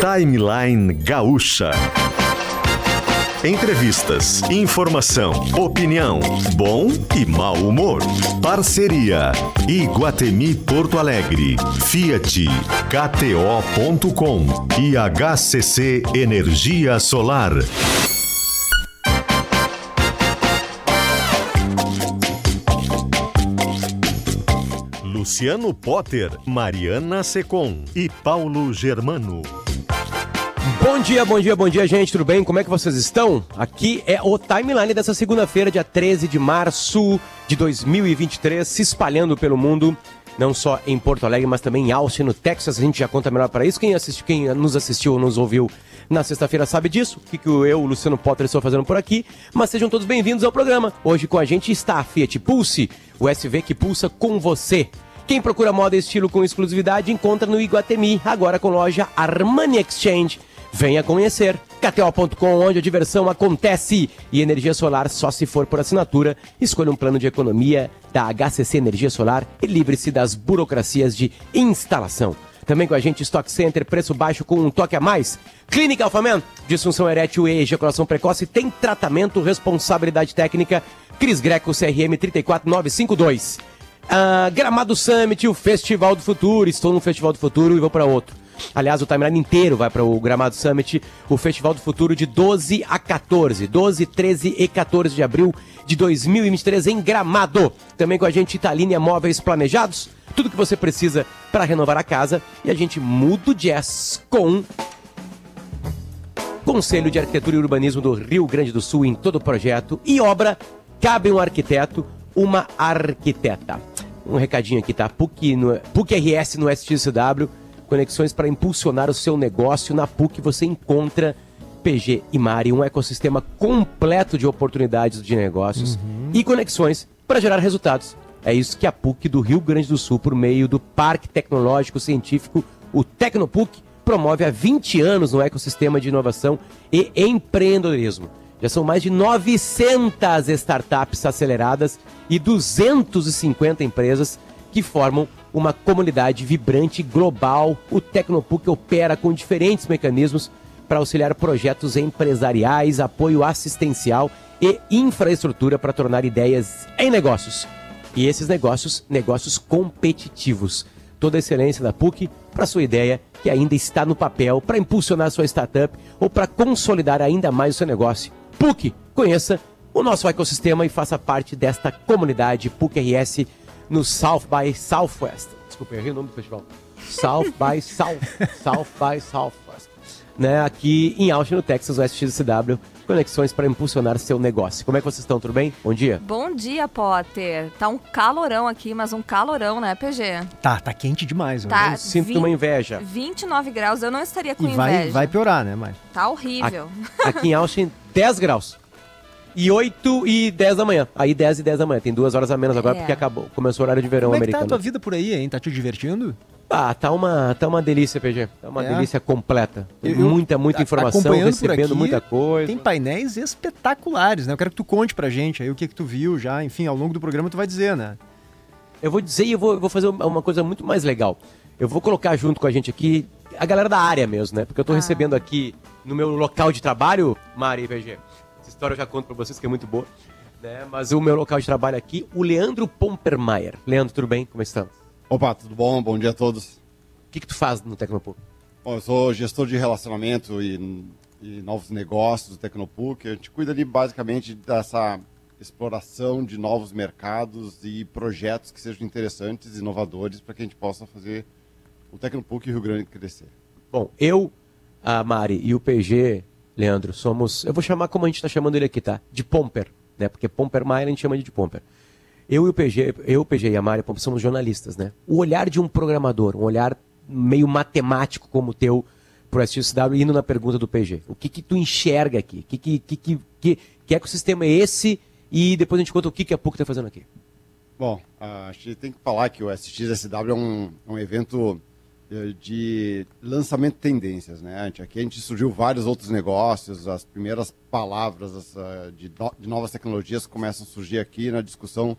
Timeline Gaúcha. Entrevistas, informação, opinião, bom e mau humor. Parceria Iguatemi Porto Alegre, Fiat, KTO.com e HCC Energia Solar. Luciano Potter, Mariana Secom e Paulo Germano. Bom dia, bom dia, bom dia, gente. Tudo bem? Como é que vocês estão? Aqui é o timeline dessa segunda-feira, dia 13 de março de 2023, se espalhando pelo mundo, não só em Porto Alegre, mas também em Austin, no Texas. A gente já conta melhor para isso. Quem, assiste, quem nos assistiu ou nos ouviu na sexta-feira sabe disso, o que, que eu, Luciano Potter, estou fazendo por aqui. Mas sejam todos bem-vindos ao programa. Hoje com a gente está a Fiat Pulse, o SV que pulsa com você. Quem procura moda e estilo com exclusividade encontra no Iguatemi, agora com loja Armani Exchange. Venha conhecer. KTO.com, onde a diversão acontece. E energia solar só se for por assinatura. Escolha um plano de economia da HCC Energia Solar e livre-se das burocracias de instalação. Também com a gente, Stock Center, preço baixo com um toque a mais. Clínica Alfaman, disfunção erétil e ejaculação precoce, tem tratamento, responsabilidade técnica. Cris Greco, CRM 34952. Uh, Gramado Summit, o Festival do Futuro. Estou no Festival do Futuro e vou para outro. Aliás, o timeline inteiro vai para o Gramado Summit, o Festival do Futuro de 12 a 14. 12, 13 e 14 de abril de 2023 em Gramado. Também com a gente Italínia Móveis Planejados. Tudo que você precisa para renovar a casa. E a gente muda o jazz com Conselho de Arquitetura e Urbanismo do Rio Grande do Sul em todo o projeto e obra. Cabe um arquiteto, uma arquiteta um recadinho aqui, tá? PUC, no, PUC RS no SXW, conexões para impulsionar o seu negócio. Na PUC você encontra PG e Mari, um ecossistema completo de oportunidades de negócios uhum. e conexões para gerar resultados. É isso que a PUC do Rio Grande do Sul, por meio do Parque Tecnológico Científico, o Tecnopuc, promove há 20 anos no ecossistema de inovação e empreendedorismo. Já são mais de 900 startups aceleradas e 250 empresas que formam uma comunidade vibrante global. O Tecnopuc opera com diferentes mecanismos para auxiliar projetos empresariais, apoio assistencial e infraestrutura para tornar ideias em negócios. E esses negócios, negócios competitivos. Toda a excelência da PUC para sua ideia que ainda está no papel para impulsionar sua startup ou para consolidar ainda mais o seu negócio. PUC, conheça o nosso ecossistema e faça parte desta comunidade PUC RS no South by Southwest. Desculpa, errei o nome do festival. South by South, South by Southwest. Né, aqui em Austin, no Texas, o SXCW, conexões para impulsionar seu negócio. Como é que vocês estão? Tudo bem? Bom dia. Bom dia, Potter. Tá um calorão aqui, mas um calorão, né, PG? Tá, tá quente demais. Tá, eu sinto 20, uma inveja. 29 graus, eu não estaria com e inveja. Vai, vai piorar, né, mas Tá horrível. Aqui, aqui em Austin, 10 graus. E 8 e 10 da manhã. Aí 10 e 10 da manhã. Tem duas horas a menos agora é. porque acabou. Começou o horário de verão Como americano. Como é que tá a tua vida por aí, hein? Tá te divertindo? Ah, tá uma, tá uma delícia, PG. Tá uma é. delícia completa. Eu, muita, muita informação, recebendo aqui, muita coisa. Tem painéis espetaculares, né? Eu quero que tu conte pra gente aí o que que tu viu já. Enfim, ao longo do programa tu vai dizer, né? Eu vou dizer e eu vou, eu vou fazer uma coisa muito mais legal. Eu vou colocar junto com a gente aqui a galera da área mesmo, né? Porque eu tô ah. recebendo aqui no meu local de trabalho, Mari e PG história eu já conto para vocês que é muito boa. Né? Mas o meu local de trabalho aqui, o Leandro Pompermeier. Leandro, tudo bem? Como estamos? Opa, tudo bom? Bom dia a todos. O que, que tu faz no Tecnopuc? Bom, eu sou gestor de relacionamento e, e novos negócios do Tecnopuc. A gente cuida ali basicamente dessa exploração de novos mercados e projetos que sejam interessantes, inovadores, para que a gente possa fazer o Tecnopuc Rio Grande crescer. Bom, eu, a Mari e o PG Leandro, somos. Eu vou chamar como a gente está chamando ele aqui, tá? De Pomper, né? Porque Pomper Maia a gente chama de Pomper. Eu e o PG, eu, o PG e a Pomper somos jornalistas, né? O olhar de um programador, um olhar meio matemático como o teu pro SXW, indo na pergunta do PG. O que que tu enxerga aqui? Que, que, que, que, que, que ecossistema é esse? E depois a gente conta o que, que a PUC está fazendo aqui. Bom, a gente tem que falar que o SXSW é um, um evento de lançamento de tendências, né? Aqui a gente surgiu vários outros negócios, as primeiras palavras de, de novas tecnologias começam a surgir aqui na discussão,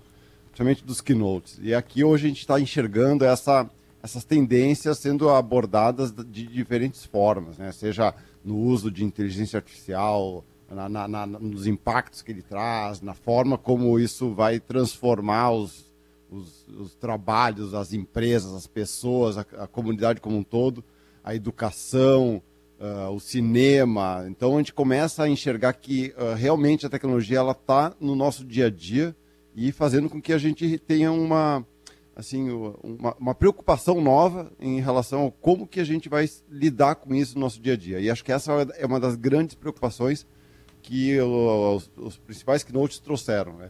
principalmente dos keynotes. E aqui hoje a gente está enxergando essa, essas tendências sendo abordadas de diferentes formas, né? seja no uso de inteligência artificial, na, na, na, nos impactos que ele traz, na forma como isso vai transformar os, os, os trabalhos, as empresas, as pessoas, a, a, comunidade como um todo, a educação, uh, o cinema. Então a gente começa a enxergar que uh, realmente a tecnologia ela está no nosso dia a dia e fazendo com que a gente tenha uma assim uma, uma, preocupação nova em relação a como que a gente vai lidar com isso no nosso dia a dia. E acho que essa é uma das grandes preocupações que os, os principais keynotes trouxeram, né?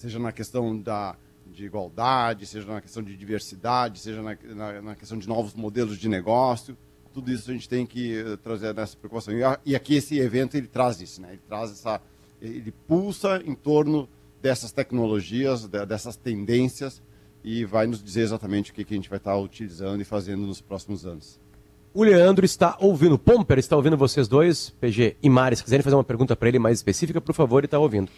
seja na questão da de igualdade, seja na questão de diversidade, seja na, na, na, questão de novos modelos de negócio, tudo isso a gente tem que eh, trazer nessa preocupação. E, e aqui esse evento ele traz isso, né? Ele traz essa, ele pulsa em torno dessas tecnologias, dessas tendências e vai nos dizer exatamente o que, que a gente vai estar utilizando e fazendo nos próximos anos. O Leandro está ouvindo, Pomper está ouvindo vocês dois, PG e Mari. Se quiserem fazer uma pergunta para ele mais específica, por favor, ele está ouvindo.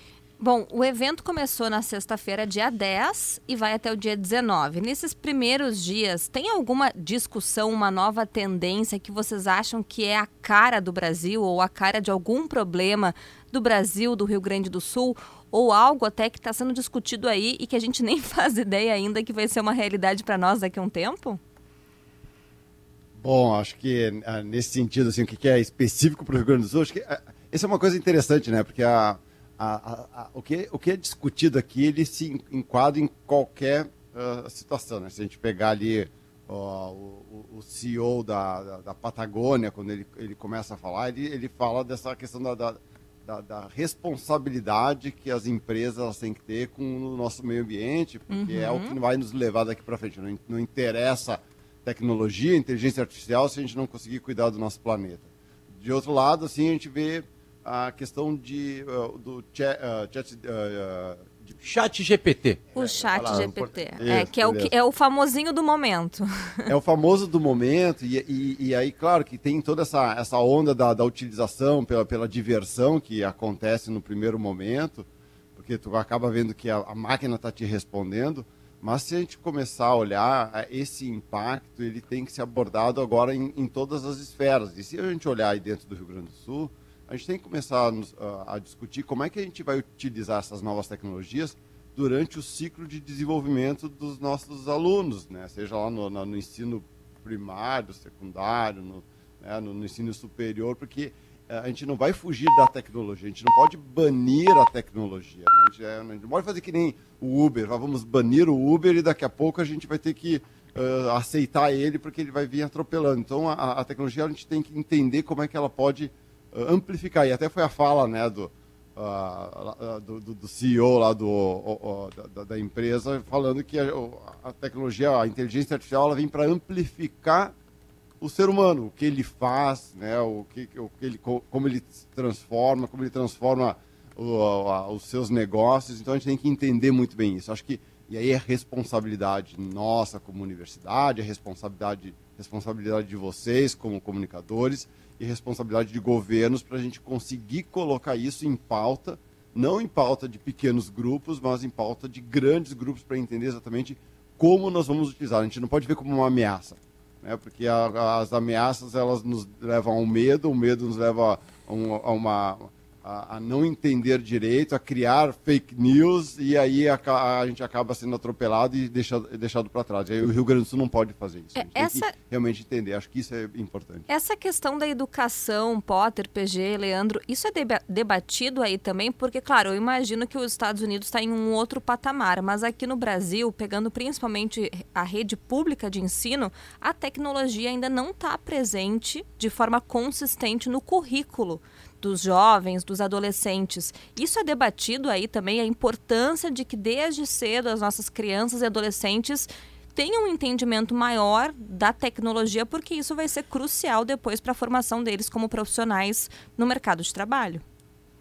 Bom, o evento começou na sexta-feira, dia 10, e vai até o dia 19. Nesses primeiros dias, tem alguma discussão, uma nova tendência que vocês acham que é a cara do Brasil ou a cara de algum problema do Brasil, do Rio Grande do Sul? Ou algo até que está sendo discutido aí e que a gente nem faz ideia ainda que vai ser uma realidade para nós daqui a um tempo? Bom, acho que ah, nesse sentido, assim, o que é específico para o Rio Grande do Sul, acho que ah, essa é uma coisa interessante, né? Porque a, a, a, o, que, o que é discutido aqui, ele se enquadra em qualquer uh, situação, né? Se a gente pegar ali uh, o, o, CEO da, da, da, Patagônia, quando ele, ele começa a falar, ele, ele fala dessa questão da, da da, da, responsabilidade que as empresas têm que ter com o nosso meio ambiente, porque uhum. é o que uhum. vai nos levar daqui para frente. Não, não interessa tecnologia, inteligência artificial, se a gente não conseguir cuidar do nosso planeta. De outro lado, assim, a gente vê a questão de, uh, do chat, uh, chat uh, de... chat GPT. O chat GPT, é, que é o, que é o famosinho do momento. É o famoso do momento, e, e, e aí, claro, que tem toda essa, essa onda da, da utilização pela, pela diversão que acontece no primeiro momento, porque tu acaba vendo que a, a máquina está te respondendo, mas se a gente começar a olhar, é, esse impacto ele tem que ser abordado agora em, em todas as esferas. E se a gente olhar aí dentro do Rio Grande do Sul, a gente tem que começar a, a discutir como é que a gente vai utilizar essas novas tecnologias durante o ciclo de desenvolvimento dos nossos alunos, né? seja lá no, no ensino primário, secundário, no, né? no, no ensino superior, porque é, a gente não vai fugir da tecnologia, a gente não pode banir a tecnologia. Né? A, gente, é, a, gente, não pode fazer que nem o Uber, vamos banir o Uber e daqui a pouco a gente vai ter que uh, aceitar ele porque ele vai vir atropelando. Então a, a, tecnologia a gente tem que entender como é que ela pode amplificar. E até foi a fala né, do, uh, do, do, CEO lá do, da, da, empresa falando que a, a tecnologia, a inteligência artificial, ela vem para amplificar o ser humano, o que ele faz, né, o que, o que ele, como ele transforma, como ele transforma o, os seus negócios. Então a gente tem que entender muito bem isso. Acho que e aí é responsabilidade nossa como universidade, é responsabilidade responsabilidade de vocês como comunicadores e responsabilidade de governos para a gente conseguir colocar isso em pauta, não em pauta de pequenos grupos, mas em pauta de grandes grupos para entender exatamente como nós vamos utilizar. A gente não pode ver como uma ameaça né? porque a, as ameaças elas nos levam ao medo, o medo nos leva a, um, a uma a, a, não entender direito, a criar fake news e aí a, a gente acaba sendo atropelado e deixado, deixado para trás. E aí o Rio Grande do Sul não pode fazer isso. É, essa... realmente entender. Acho que isso é importante. Essa questão da educação, Potter, PG, Leandro, isso é debatido aí também, porque, claro, eu imagino que os Estados Unidos está em um outro patamar, mas aqui no Brasil, pegando principalmente a rede pública de ensino, a tecnologia ainda não está presente de forma consistente no currículo dos jovens, dos adolescentes. Isso é debatido aí também, a importância de que desde cedo as nossas crianças e adolescentes tenham um entendimento maior da tecnologia, porque isso vai ser crucial depois para a formação deles como profissionais no mercado de trabalho.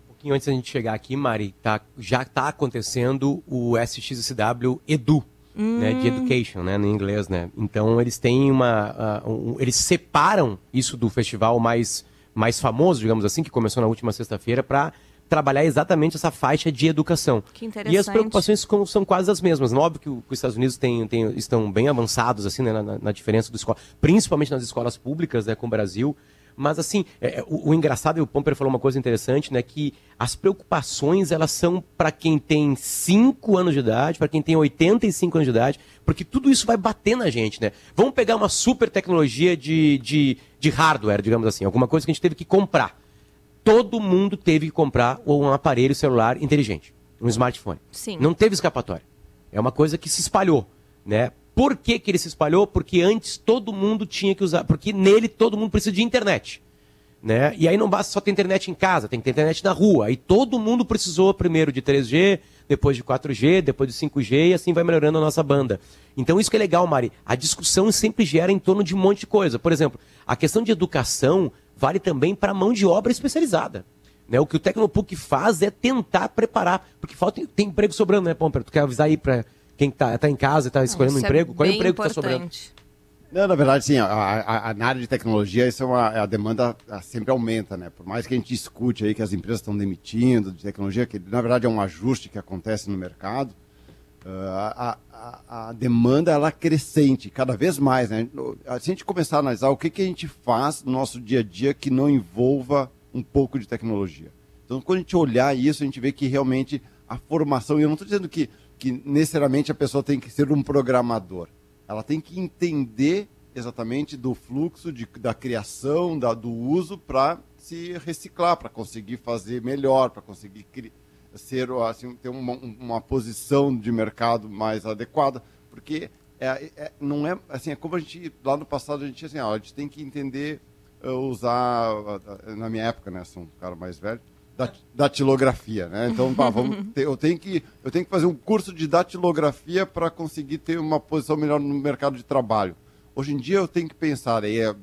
Um pouquinho antes da gente chegar aqui, Mari, tá, já está acontecendo o SXSW Edu, hum. né, de Education, né, no inglês, né? Então eles têm uma, uh, um, eles separam isso do festival mais mais famoso, digamos assim, que começou na última sexta-feira, para trabalhar exatamente essa faixa de educação. Que interessante. E as preocupações são quase as mesmas. Óbvio que, o- que os Estados Unidos têm, têm- estão bem avançados assim né, na, na- na diferença do escola, principalmente nas escolas públicas, né, com o Brasil. Mas assim, é, é, o, o engraçado, e o Pomper falou uma coisa interessante, né, que as preocupações elas são para quem tem 5 anos de idade, para quem tem 85 anos de idade, porque tudo isso vai bater na gente, né? Vamos pegar uma super tecnologia de, de, de hardware, digamos assim, alguma coisa que a gente teve que comprar todo mundo teve que comprar um aparelho celular inteligente, um smartphone. Sim. Não teve escapatória. É uma coisa que se espalhou, né? Por que, que ele se espalhou? Porque antes todo mundo tinha que usar, porque nele todo mundo precisa de internet. Né? E aí não basta só ter internet em casa, tem que ter internet na rua. Aí todo mundo precisou primeiro de 3G, depois de 4G, depois de 5G e assim vai melhorando a nossa banda. Então isso que é legal, Mari. A discussão sempre gera em torno de um monte de coisa. Por exemplo, a questão de educação vale também para mão de obra especializada. Né? O que o Tecnopuc faz é tentar preparar, porque falta tem emprego sobrando, né, Pomper? Tu quer avisar aí para quem está tá em casa e está escolhendo um é emprego? Qual é o emprego que está sobrando? importante. Não, na verdade, sim, a, a- a- na área de tecnologia, isso é uma, a demanda ah, sempre aumenta, né? Por mais que a gente escute aí que as empresas estão demitindo de tecnologia, que na verdade é um ajuste que acontece no mercado, ah, a, a- a demanda ela é crescente, cada vez mais, né? Se a gente começar a analisar o que, que a gente faz no nosso dia a dia que não envolva um pouco de tecnologia. Então, quando a gente olhar isso, a gente vê que realmente a formação, e eu não estou dizendo que, que necessariamente a pessoa tem que ser um programador, ela tem que entender exatamente do fluxo, de, da criação, da, do uso para se reciclar, para conseguir fazer melhor, para conseguir ser assim, ter uma, uma posição de mercado mais adequada, porque é, é- não é assim, é como a gente lá no passado a gente assim, ó, a gente tem que entender eh, usar na minha época, né, sou um cara mais velho, datilografia, né? Então, pá, vamos ter- eu tenho que eu tenho que fazer um curso de datilografia para conseguir ter uma posição melhor no mercado de trabalho. Hoje em dia eu tenho que pensar aí é,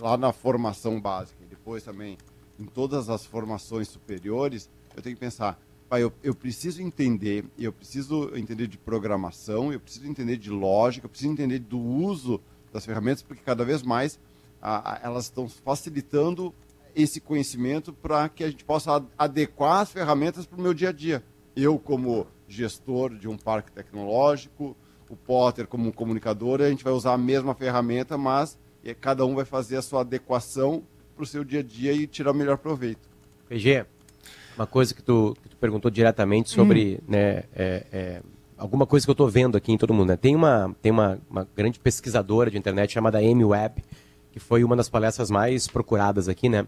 lá na formação básica e depois também em todas as formações superiores, eu tenho que pensar, pai, eu, eu preciso entender, eu preciso entender de programação, eu preciso entender de lógica, eu preciso entender do uso das ferramentas, porque cada vez mais a- a- elas estão facilitando esse conhecimento para que a gente possa ad- adequar as ferramentas para o meu dia a dia. Eu, como gestor de um parque tecnológico, o Potter, como um comunicador, a gente vai usar a mesma ferramenta, mas eh, cada um vai fazer a sua adequação para o seu dia a dia e tirar o melhor proveito. PG, uma coisa que tu, que tu perguntou diretamente sobre né, é, é, alguma coisa que eu estou vendo aqui em todo mundo. Né? Tem, uma, tem uma, uma grande pesquisadora de internet chamada Amy Webb, que foi uma das palestras mais procuradas aqui, né?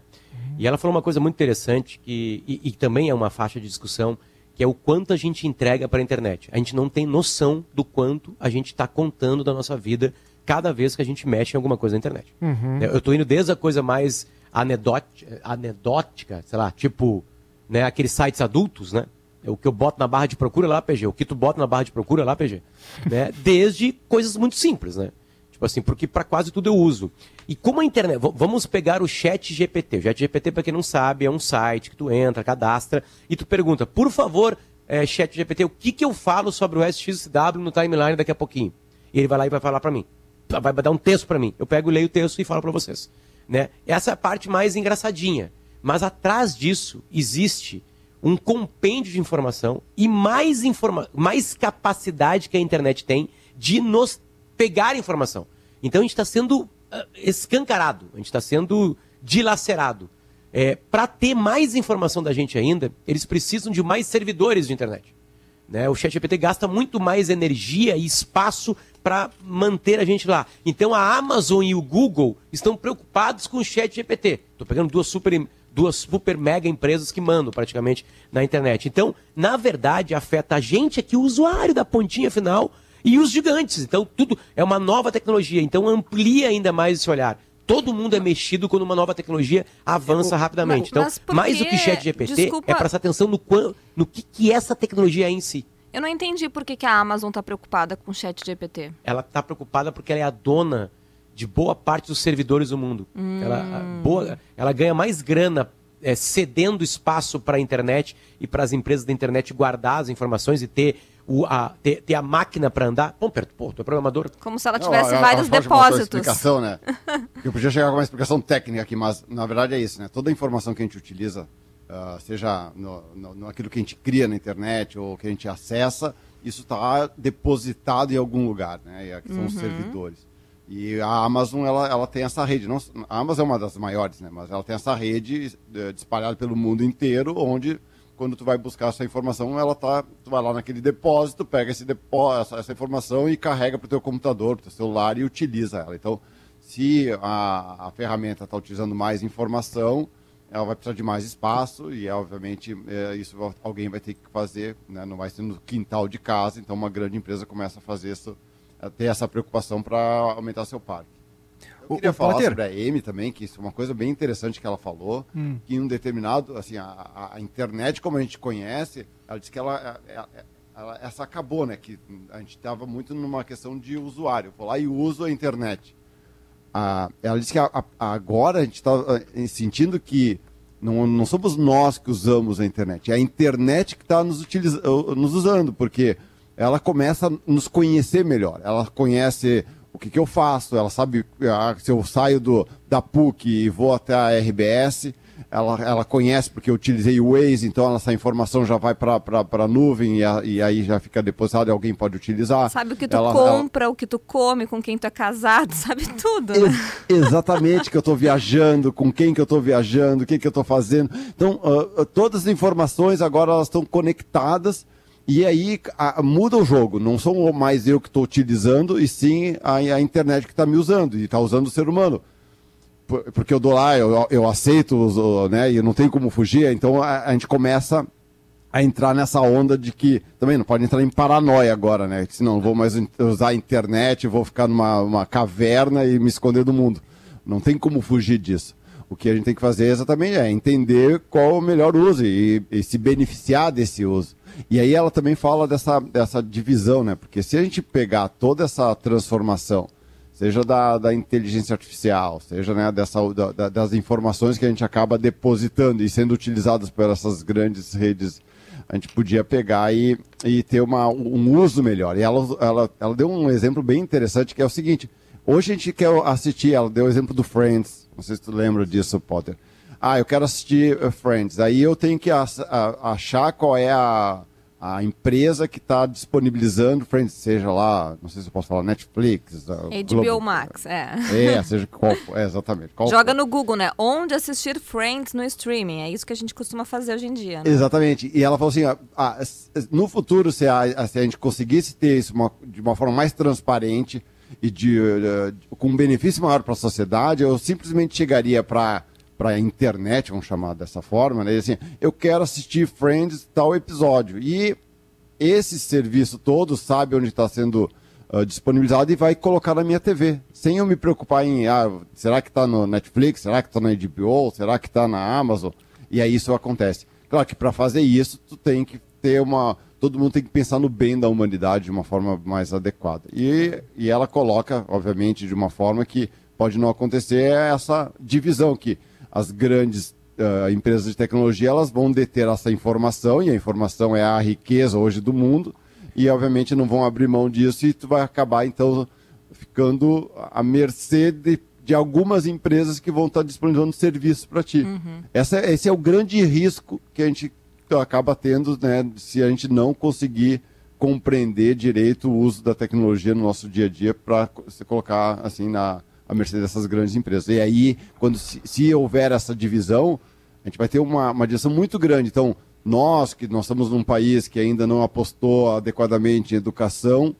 E ela falou uma coisa muito interessante, que, e, e também é uma faixa de discussão, que é o quanto a gente entrega para a internet. A gente não tem noção do quanto a gente está contando da nossa vida cada vez que a gente mexe em alguma coisa na internet. Né, Eu estou indo desde a coisa mais anedóti- anedótica, sei lá, tipo, né, aqueles sites adultos, né? É O que eu boto na barra de procura lá, PG. O que tu bota na barra de procura lá, PG. Né? Desde coisas muito simples, né? Tipo assim, porque para quase tudo eu uso. E como a internet. Vamos pegar o Chat GPT. O Chat GPT, para quem não sabe, é um site que tu entra, cadastra e tu pergunta, por favor, é, Chat GPT, o que, que eu falo sobre o SXW no timeline daqui a pouquinho? E ele vai lá e vai falar para mim. Vai dar um texto para mim. Eu pego, leio o texto e falo para vocês. Né? Essa é a parte mais engraçadinha. Mas atrás disso existe um compêndio de informação e mais, informa mais capacidade que a internet tem de nos pegar informação. Então a gente está sendo ah, escancarado, a gente está sendo dilacerado. É, Para ter mais informação da gente ainda, eles precisam de mais servidores de internet. Né? O ChatGPT gasta muito mais energia e espaço para manter a gente lá. Então a Amazon e o Google estão preocupados com o ChatGPT. Estou pegando duas super, duas super mega empresas que mandam praticamente na internet. Então, na verdade, afeta a gente aqui, o usuário da pontinha final e os gigantes. Então, tudo é uma nova tecnologia. Então, amplia ainda mais esse olhar. Todo mundo é mexido quando uma nova tecnologia avança rapidamente. Então, mas por mais do que chat GPT desculpa- é prestar atenção no, quan- no que, que essa tecnologia é em si. Eu não entendi por que, que a Amazon tá preocupada com o chat GPT. Ela está preocupada porque ela é a dona de boa parte dos servidores do mundo. Ela, a- boa, ela ganha mais grana é, cedendo espaço para a internet e para as empresas da internet guardar as informações e ter, o, a, ter, ter a máquina para andar. Bom, perto, pô, tu é programador. Como se ela Não, tivesse eu vários acho que faltou a depósitos. explicação, né? Eu podia chegar com uma explicação técnica aqui, mas na verdade é isso, né? Toda a informação que a gente utiliza uh, seja no, no, no, aquilo que a gente cria na internet ou que a gente acessa, isso está depositado em algum lugar, né? Que são uhum. os servidores. E a Amazon, ela, ela tem essa rede. Não, a Amazon é uma das maiores, né? Mas ela tem essa rede uh, espalhada pelo mundo inteiro, onde quando tu vai buscar essa informação, ela tá, tu vai lá naquele depósito, pega esse essa, essa informação e carrega para o teu computador, para o teu celular e utiliza ela. Então, se a, a ferramenta está utilizando mais informação, ela vai precisar de mais espaço e, obviamente, é, isso alguém vai ter que fazer, né? não vai ser no quintal de casa. Então, uma grande empresa começa a fazer isso, a ter essa preocupação para aumentar seu parque. Eu queria o, falar Potter. sobre a Amy também, que isso é uma coisa bem interessante que ela falou, hum. que em um determinado, assim, a, a, internet como a gente conhece, ela disse que ela, ela, ela essa acabou, né? Que a gente estava muito numa questão de usuário. Vou lá e uso a internet. Ah, ela disse que a, agora a gente está eh, sentindo que não, não somos nós que usamos a internet, é a internet que está nos, nos usando, porque ela começa a nos conhecer melhor. Ela conhece o que, que eu faço, ela sabe ah, se eu saio do, da PUC e vou até a RBS, ela, ela conhece porque eu utilizei o Waze, então essa informação já vai para a nuvem e, a, e, aí já fica depositada e alguém pode utilizar. Sabe o que tu ela, compra, ela... o que tu come, com quem tu é casado, sabe tudo. Né? Ex exatamente, que eu estou viajando, com quem que eu estou viajando, o que, que eu estou fazendo. Então, uh, todas as informações agora elas estão conectadas e aí a, muda o jogo. Não sou mais eu que estou utilizando, e sim a, a internet que está me usando, e está usando o ser humano. Por, porque eu dou lá, eu, eu aceito, né, e não tem como fugir, então a, a, gente começa a entrar nessa onda de que também não pode entrar em paranoia agora, né? Senão não vou mais usar a internet, vou ficar numa uma caverna e me esconder do mundo. Não tem como fugir disso. O que a gente tem que fazer exatamente é entender qual o melhor uso e, e se beneficiar desse uso. E aí ela também fala dessa, dessa divisão, né? Porque se a gente pegar toda essa transformação, seja da, da inteligência artificial, seja né, dessa, da, das informações que a gente acaba depositando e sendo utilizadas por essas grandes redes, a gente podia pegar e, e ter uma, um uso melhor. E ela, ela, ela deu um exemplo bem interessante, que é o seguinte, hoje a gente quer assistir, ela deu o exemplo do Friends, não sei se tu lembra disso, Potter. Ah, eu quero assistir uh, Friends. Aí eu tenho que achar qual é a, a empresa que está disponibilizando Friends, seja lá, não sei se eu posso falar, Netflix. HBO Globo, Max, é. É, seja qual for, é, exatamente. Qual Joga for. no Google, né? Onde assistir Friends no streaming. É isso que a gente costuma fazer hoje em dia. Né? Exatamente. E ela falou assim: ah, no futuro, se a, se a gente conseguisse ter isso uma, de uma forma mais transparente e de, uh, com um benefício maior para a sociedade, eu simplesmente chegaria para para a internet, vamos chamar dessa forma, né? E assim, eu quero assistir Friends tal episódio. E esse serviço todo sabe onde está sendo uh, disponibilizado e vai colocar na minha TV. Sem eu me preocupar em, ah, será que está no Netflix? Será que está na HBO? Será que está na Amazon? E aí isso acontece. Claro que para fazer isso, tu tem que ter uma. Todo mundo tem que pensar no bem da humanidade de uma forma mais adequada. E, e ela coloca, obviamente, de uma forma que pode não acontecer essa divisão que as grandes uh, empresas de tecnologia elas vão deter essa informação e a informação é a riqueza hoje do mundo e obviamente não vão abrir mão disso e tu vai acabar então ficando à mercê de, de algumas empresas que vão estar disponibilizando serviços para ti. Uhum. Essa, esse é o grande risco que a gente acaba tendo né, se a gente não conseguir compreender direito o uso da tecnologia no nosso dia a dia para se colocar assim na, à mercê dessas grandes empresas. E aí, quando se, se houver essa divisão, a gente vai ter uma, uma direção muito grande. Então, nós, que nós estamos num país que ainda não apostou adequadamente em educação,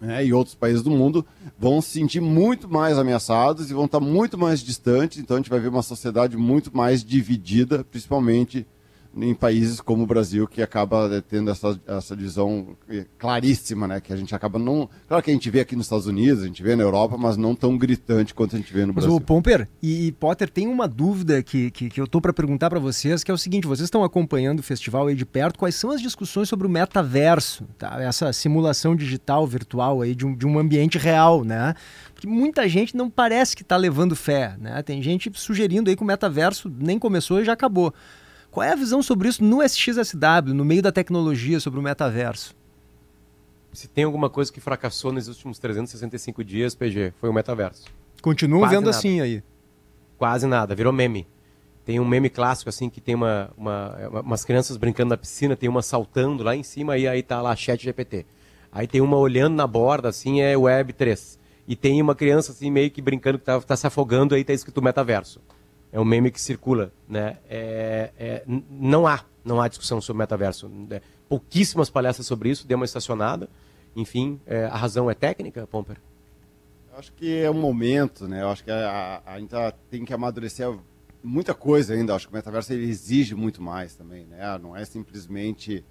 né, e outros países do mundo vão se sentir muito mais ameaçados e vão estar muito mais distantes. Então a gente vai ver uma sociedade muito mais dividida, principalmente em países como o Brasil, que acaba eh, tendo essa, essa divisão eh, claríssima, né? Que a gente acaba não. Claro que a gente vê aqui nos Estados Unidos, a gente vê na Europa, mas não tão gritante quanto a gente vê no Brasil. Mas o Pomper e, Potter tem uma dúvida que, que, que eu tô para perguntar para vocês, que é o seguinte: vocês estão acompanhando o festival aí de perto, quais são as discussões sobre o metaverso, tá? Essa simulação digital, virtual aí de um, de um ambiente real, né? Porque muita gente não parece que está levando fé, né? Tem gente sugerindo aí que o metaverso nem começou e já acabou. Qual é a visão sobre isso no SXSW, no meio da tecnologia, sobre o metaverso? Se tem alguma coisa que fracassou nos últimos 365 dias, PG, foi o metaverso. Continuam Quase vendo nada. assim aí. Quase nada, virou meme. Tem um meme clássico, assim, que tem uma, uma, umas crianças brincando na piscina, tem uma saltando lá em cima e aí tá lá chat GPT. Aí tem uma olhando na borda, assim, é Web 3. E tem uma criança, assim, meio que brincando que tá, tá se afogando, aí tá escrito metaverso. É um meme que circula, né? É, é, não há, não há discussão sobre metaverso. É, pouquíssimas palestras sobre isso, deu uma estacionada. Enfim, é, a razão é técnica, Pomper? Eu acho que é um momento, né? Eu acho que a, a, tá, tem que amadurecer muita coisa ainda. Eu acho que o metaverso ele exige muito mais também, né? Não é simplesmente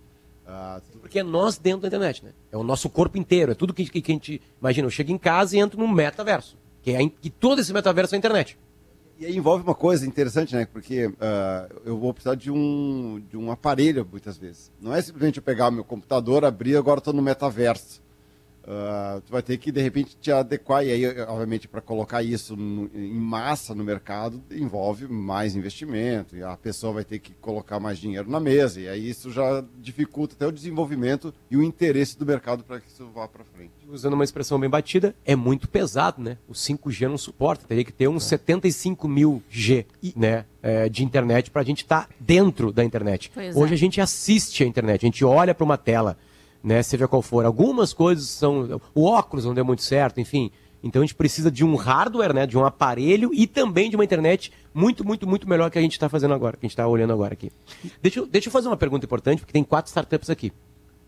uh... porque é nós dentro da internet, né? É o nosso corpo inteiro, é tudo que, que, que a gente imagina. Eu chego em casa e entro no metaverso, que é que todo esse metaverso é a internet. E aí envolve uma coisa interessante, né? Porque uh, eu vou precisar de um, de um aparelho muitas vezes. Não é simplesmente eu pegar meu computador, abrir, agora estou no metaverso. Uh, tu vai ter que de repente te adequar e aí obviamente para colocar isso no, em massa no mercado envolve mais investimento e a pessoa vai ter que colocar mais dinheiro na mesa e aí isso já dificulta até o desenvolvimento e o interesse do mercado para que isso vá para frente. Usando uma expressão bem batida, é muito pesado, né? O 5G não suporta, teria que ter uns é. 75 mil G, né? É, de internet para a gente estar tá dentro da internet. Pois Hoje é. a gente assiste a internet, a gente olha para uma tela né, seja qual for. Algumas coisas são. O óculos não deu muito certo, enfim. Então a gente precisa de um hardware, né, de um aparelho e também de uma internet muito, muito, muito melhor que a gente está fazendo agora, que a gente está olhando agora aqui. Deixa eu, deixa eu fazer uma pergunta importante, porque tem quatro startups aqui.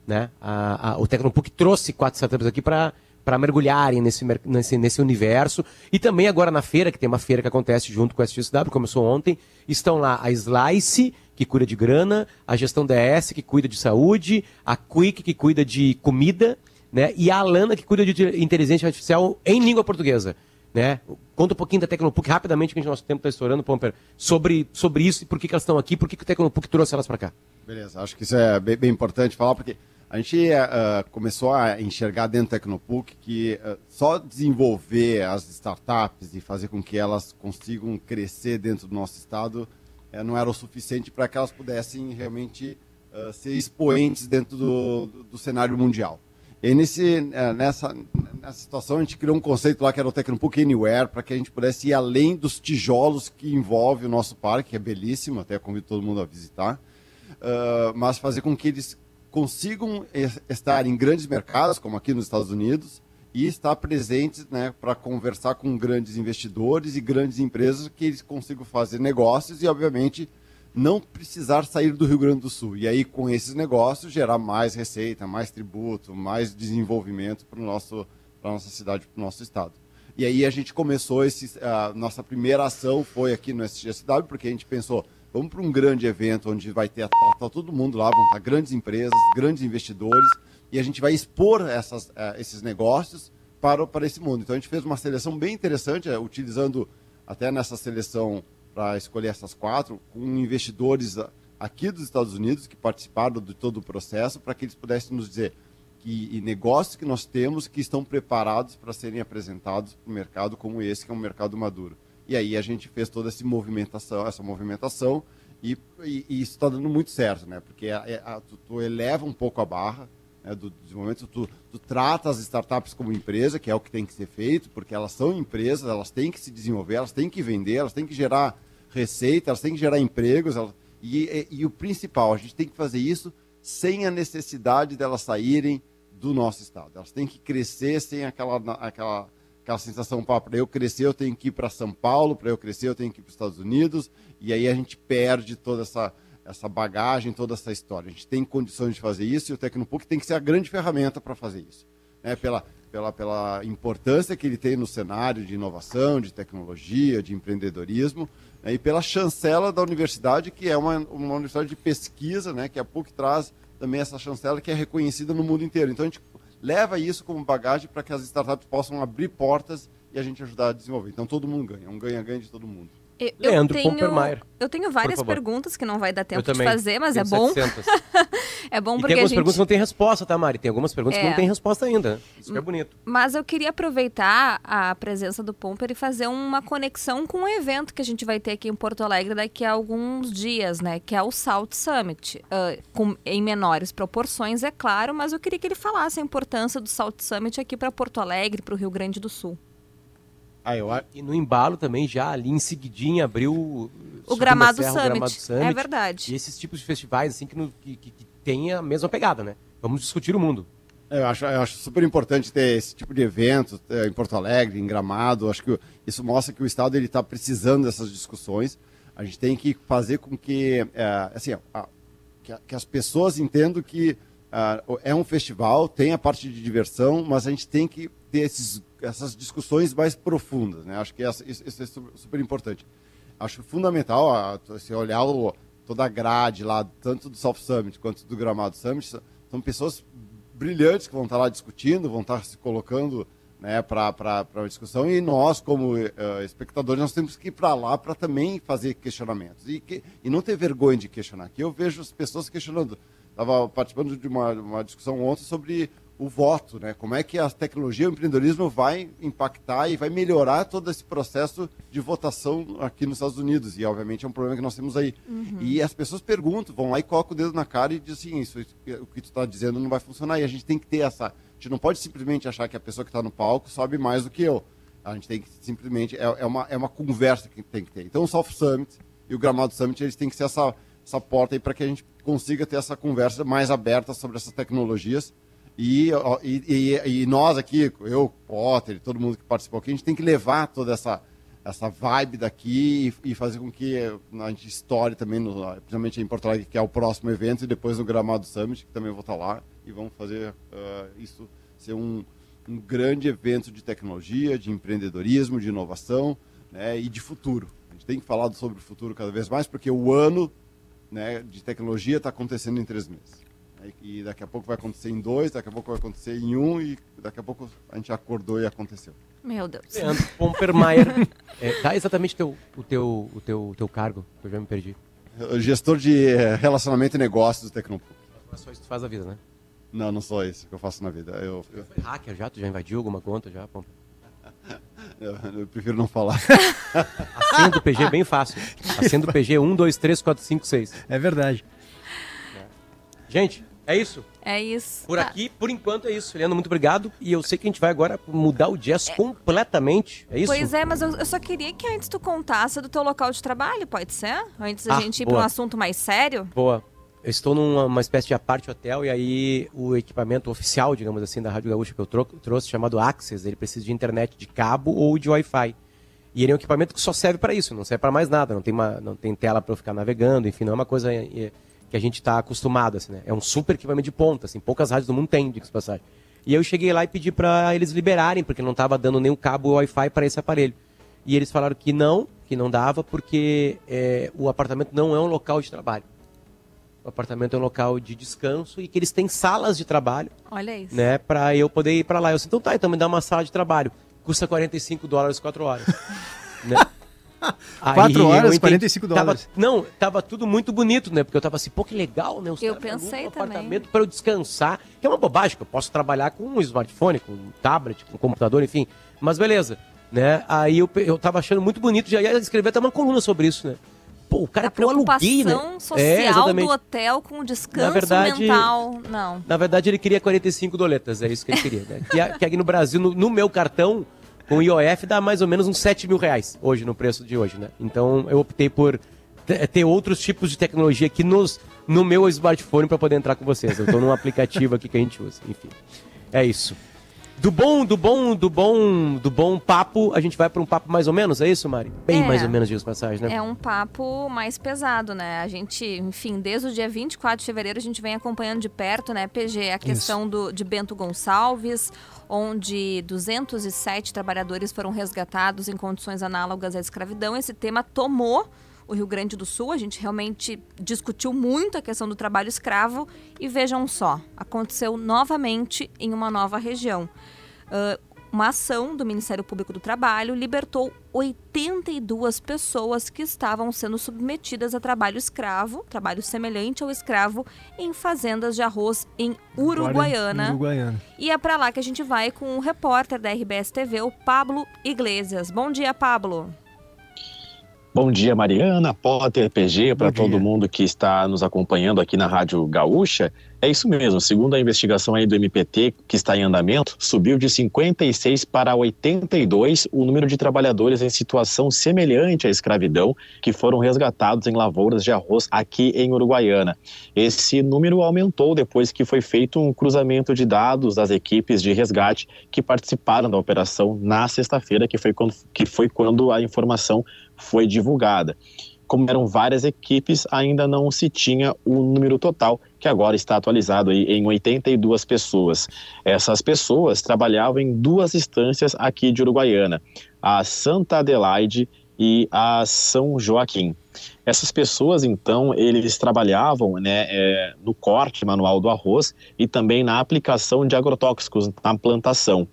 Né? A, a, o Tecnopuc trouxe quatro startups aqui para para mergulharem nesse, nesse, nesse universo. E também agora na feira, que tem uma feira que acontece junto com a SXW, começou ontem, estão lá a Slice, que cuida de grana, a gestão DS, que cuida de saúde, a Quick, que cuida de comida, né? E a Alana, que cuida de inteligência artificial em língua portuguesa. Né? Conta um pouquinho da Tecnopuc rapidamente, que o nosso tempo está estourando, Pomper, sobre, sobre isso e por que, que elas estão aqui, por que, que o Tecnopuc trouxe elas para cá. Beleza, acho que isso é bem, bem importante falar, porque a gente uh, começou a enxergar dentro do Tecnopuc que uh, só desenvolver as startups e fazer com que elas consigam crescer dentro do nosso estado é, não era o suficiente para que elas pudessem realmente uh, ser expoentes dentro do, do, do, cenário mundial. E nesse, uh, nessa, nessa situação a gente criou um conceito lá que era o Tecnopuc Anywhere, para que a gente pudesse ir além dos tijolos que envolve o nosso parque, que é belíssimo, até convido todo mundo a visitar, uh, mas fazer com que eles consigam estar em grandes mercados, como aqui nos Estados Unidos, e estar presentes né, para conversar com grandes investidores e grandes empresas que eles consigam fazer negócios e, obviamente, não precisar sair do Rio Grande do Sul. E aí, com esses negócios, gerar mais receita, mais tributo, mais desenvolvimento para a nossa cidade, para o nosso estado. E aí a gente começou, esse, a nossa primeira ação foi aqui no SGSW, porque a gente pensou, vamos para um grande evento onde vai ter tá todo mundo lá, vão estar grandes empresas, grandes investidores, e a gente vai expor essas, uh, esses negócios para, para esse mundo. Então a gente fez uma seleção bem interessante, uh, utilizando até nessa seleção para escolher essas quatro, com investidores aqui dos Estados Unidos que participaram de todo o processo, para que eles pudessem nos dizer que negócios que nós temos que estão preparados para serem apresentados para o mercado como esse, que é um mercado maduro. E aí a gente fez toda essa movimentação, essa movimentação e, e, e isso está dando muito certo, né? Porque a, a, tu, tu eleva um pouco a barra, né, do desenvolvimento, tu, tu trata as startups como empresa, que é o que tem que ser feito, porque elas são empresas, elas têm que se desenvolver, elas têm que vender, elas têm que gerar receita, elas têm que gerar empregos, elas, e, e, e, o principal, a gente tem que fazer isso sem a necessidade delas saírem do nosso estado. Elas têm que crescer sem aquela, aquela, aquela sensação, para eu crescer eu tenho que ir para São Paulo, para eu crescer eu tenho que ir para os Estados Unidos, e aí a gente perde toda essa essa bagagem, toda essa história. A gente tem condições de fazer isso e o Tecnopuc tem que ser a grande ferramenta para fazer isso. Né? Pela, pela, pela importância que ele tem no cenário de inovação, de tecnologia, de empreendedorismo, né? e pela chancela da universidade, que é uma, uma universidade de pesquisa, né? que a PUC traz também essa chancela que é reconhecida no mundo inteiro. Então a gente leva isso como bagagem para que as startups possam abrir portas e a gente ajudar a desenvolver. Então todo mundo ganha, um ganha-ganha de todo mundo. Eu, Leandro tenho, Eu tenho várias perguntas que não vai dar tempo de fazer, mas é bom. é bom porque e tem algumas gente... perguntas que não tem resposta, tá, Mari? Tem algumas perguntas é. que não é. tem resposta ainda. Isso que é bonito. Mas eu queria aproveitar a presença do Pomper e fazer uma conexão com um evento que a gente vai ter aqui em Porto Alegre daqui a alguns dias, né? Que é o Salt Summit. Uh, com, em menores proporções, é claro, mas eu queria que ele falasse a importância do Salt Summit aqui para Porto Alegre, para o Rio Grande do Sul. Ah, eu... E no embalo também, já ali em seguidinha, abriu O Gramado, a Serra, o Summit. Gramado Summit. É verdade. E esses tipos de festivais, assim, que, no, que, que, que tem a mesma pegada, né? Vamos discutir o mundo. É, Eu acho, eu acho super importante ter esse tipo de evento é, em Porto Alegre, em Gramado. Acho que isso mostra que o Estado está precisando dessas discussões. A gente tem que fazer com que, é, assim, a- que, a- que as pessoas entendam que ah, é um festival, tem a parte de diversão, mas a gente tem que ter esses, essas discussões mais profundas. Né? Acho que essa- isso, isso é su- super importante. Acho fundamental, ah, se olhar o- toda a grade lá, tanto do South Summit quanto do Gramado Summit, são- pessoas brilhantes que vão estar lá discutindo, vão estar se colocando né, para a discussão e nós, como eh, espectadores, nós temos que ir para lá para também fazer questionamentos e, que, e não ter vergonha de questionar. Aqui eu vejo as pessoas questionando. Estava participando de uma, uma discussão ontem sobre o voto, né? Como é que a tecnologia e o empreendedorismo vai impactar e vai melhorar todo esse processo de votação aqui nos Estados Unidos. E, obviamente, é um problema que nós temos aí. E as pessoas perguntam, vão lá e colocam o dedo na cara e dizem assim, isso, o que tu está dizendo não vai funcionar. E a gente tem que ter essa... A gente não pode simplesmente achar que a pessoa que está no palco sabe mais do que eu. A gente tem que simplesmente... É, é uma, é uma conversa que tem que ter. Então, o South Summit e o Gramado Summit, eles têm que ser essa, essa porta aí para que a gente consiga ter essa conversa mais aberta sobre essas tecnologias e, e, e- e nós aqui, eu, Potter, todo mundo que participou aqui, a gente tem que levar toda essa, essa vibe daqui e, fazer com que a gente estoure também, no, principalmente em Porto Alegre, que é o próximo evento, e depois no Gramado Summit, que também vou estar lá, e vamos fazer ah, isso ser um, um grande evento de tecnologia, de empreendedorismo, de inovação né, e de futuro. A gente tem que falar sobre o futuro cada vez mais, porque o ano né, de tecnologia está acontecendo em três meses. E daqui a pouco vai acontecer em dois, daqui a pouco vai acontecer em um, e daqui a pouco a gente acordou e aconteceu. Meu Deus. Leandro Pompermaier. é, dá exatamente teu, o, teu, o, teu, o teu cargo, que eu já me perdi. Gestor de eh, relacionamento e negócios do Tecnopuc. Mas só isso que tu faz a vida, né? Não, não sou isso que eu faço na vida. Eu, eu, Foi hacker já? Tu já invadiu alguma conta já? Pomper? eu- eu prefiro não falar. A senha do PG é bem fácil. A senha do PG é 1, 2, 3, 4, 5, 6. É verdade. Gente, é isso. É isso. Por Tá. aqui, por enquanto é isso. Leandro, muito obrigado. E eu sei que a gente vai agora mudar o jazz completamente. É isso? Pois é, mas eu, eu só queria que antes tu contasse do teu local de trabalho, pode ser? Antes da Ah, gente ir para um assunto mais sério. Boa. Eu estou numa uma espécie de aparte hotel e aí o equipamento oficial, digamos assim, da Rádio Gaúcha que eu tro- trouxe, chamado Access, ele precisa de internet de cabo ou de Wi-Fi. E ele é um equipamento que só serve para isso, não serve para mais nada, não tem, uma, não tem tela para eu ficar navegando, enfim, não é uma coisa eh, que a gente está acostumado, assim, né? É um super equipamento de ponta, assim, poucas rádios do mundo têm, diga-se passagem. E eu cheguei lá e pedi para eles liberarem, porque não estava dando nenhum cabo Wi-Fi para esse aparelho. E eles falaram que não, que não dava, porque eh, o apartamento não é um local de trabalho. O apartamento é um local de descanso e que eles têm salas de trabalho, Olha isso. né, para eu poder ir para lá. Eu disse, então tá, então me dá uma sala de trabalho. Custa 45 dólares 4 horas. né? Aí Quatro horas, entendi- 45 dólares. Tava, não, tava tudo muito bonito, né? Porque eu tava assim, pô, que legal, né? Os Eu pensei um também. apartamento para eu descansar, que é uma bobagem, que eu posso trabalhar com um smartphone, com um tablet, com um computador, enfim. Mas beleza, né? Aí eu, eu tava achando muito bonito, já ia escrever até uma coluna sobre isso, né? Pô, o cara A que eu aluguei, né? É, social exatamente. do hotel com o descanso verdade- mental. Não. Na verdade, ele queria 45 doletas, é isso que ele queria. Né? Que, que aqui no Brasil, no, no meu cartão, com IOF, dá mais ou menos uns 7 mil reais hoje, no preço de hoje, né? Então, eu optei por te- ter outros tipos de tecnologia aqui nos, no meu smartphone para poder entrar com vocês. Eu tô num aplicativo aqui que a gente usa, enfim. É isso. Do bom, do bom, do bom, do bom papo, a gente vai para um papo mais ou menos, é isso, Mari? Bem É. mais ou menos, dias passagem, né? É um papo mais pesado, né? A gente, enfim, desde o dia 24 de fevereiro a gente vem acompanhando de perto, né, PG, a questão do, de Bento Gonçalves, onde 207 trabalhadores foram resgatados em condições análogas à escravidão. Esse tema tomou o Rio Grande do Sul. A gente realmente discutiu muito a questão do trabalho escravo e vejam só, aconteceu novamente em uma nova região. Ah, uma ação do Ministério Público do Trabalho libertou 82 pessoas que estavam sendo submetidas a trabalho escravo, trabalho semelhante ao escravo, em fazendas de arroz em Uruguaiana. Uruguaiana. E é para lá que a gente vai com o repórter da RBS TV, o Pablo Iglesias. Bom dia, Pablo. Bom dia, Mariana, Potter, PG, para todo mundo que está nos acompanhando aqui na Rádio Gaúcha. É isso mesmo, segundo a investigação aí do MPT, que está em andamento, subiu de 56 para 82 o número de trabalhadores em situação semelhante à escravidão que foram resgatados em lavouras de arroz aqui em Uruguaiana. Esse número aumentou depois que foi feito um cruzamento de dados das equipes de resgate que participaram da operação na sexta-feira, que foi quando, que foi quando a informação foi divulgada. Como eram várias equipes, ainda não se tinha o número total, que agora está atualizado em 82 pessoas. Essas pessoas trabalhavam em duas instâncias aqui de Uruguaiana, a Santa Adelaide e a São Joaquim. Essas pessoas, então, eles trabalhavam né, é, no corte manual do arroz e também na aplicação de agrotóxicos na plantação.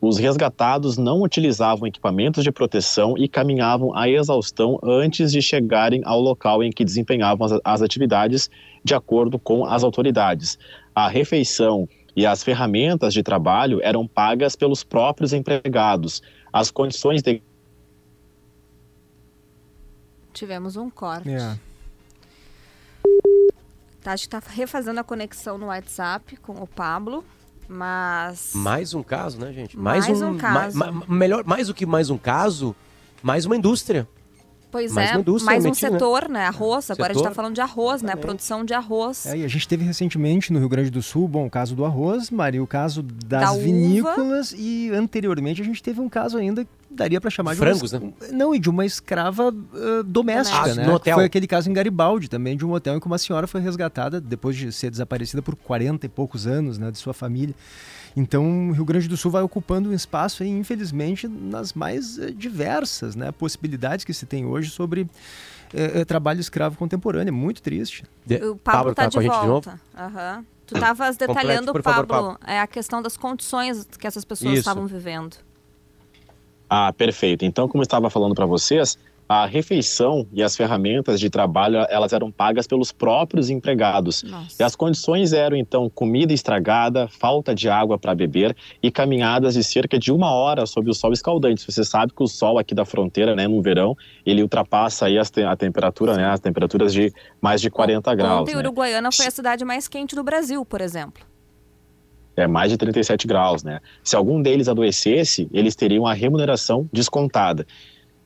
Os resgatados não utilizavam equipamentos de proteção e caminhavam à exaustão antes de chegarem ao local em que desempenhavam as, as atividades, de acordo com as autoridades. A refeição e as ferramentas de trabalho eram pagas pelos próprios empregados. As condições de. Tivemos um corte. É. Tá, acho que está refazendo a conexão no WhatsApp com o Pablo. Mas. Mais um caso, né, gente? Mais um caso. ma- ma- melhor, mais do que mais um caso, mais uma indústria. Pois mais é, uma indústria mais um metido, setor, né? Arroz. Agora a gente está falando de arroz, né? Produção de arroz. É, e a gente teve recentemente no Rio Grande do Sul, bom, o caso do arroz, Maria, o caso das Da uva. vinícolas e anteriormente a gente teve um caso ainda daria para chamar de Frangos, uma, Não, e de uma escrava ah, doméstica, Doméstica. né? No hotel. Foi aquele caso em Garibaldi também, de um hotel em que uma senhora foi resgatada depois de ser desaparecida por 40 e poucos anos, né, de sua família. Então, o Rio Grande do Sul vai ocupando um espaço, aí, infelizmente, nas mais eh, diversas né, possibilidades que se tem hoje sobre eh, trabalho escravo contemporâneo. É muito triste. De- O Pablo, tá, tá de com a gente de novo? volta. Aham. Tu estavas Complete, detalhando, por favor, Pablo, é a questão das condições que essas pessoas Isso. estavam vivendo. Ah, perfeito. Então, como eu estava falando para vocês, a refeição e as ferramentas de trabalho elas eram pagas pelos próprios empregados. E Nossa. as condições eram então comida estragada, falta de água para beber e caminhadas de cerca de uma hora sob o sol escaldante. Você sabe que o sol aqui da fronteira, né, no verão, ele ultrapassa aí as te- a temperatura, né, as temperaturas de mais de 40 graus. Ontem, né? Uruguaiana foi a cidade mais quente do Brasil, por exemplo. É mais de 37 graus, né? Se algum deles adoecesse, eles teriam a remuneração descontada.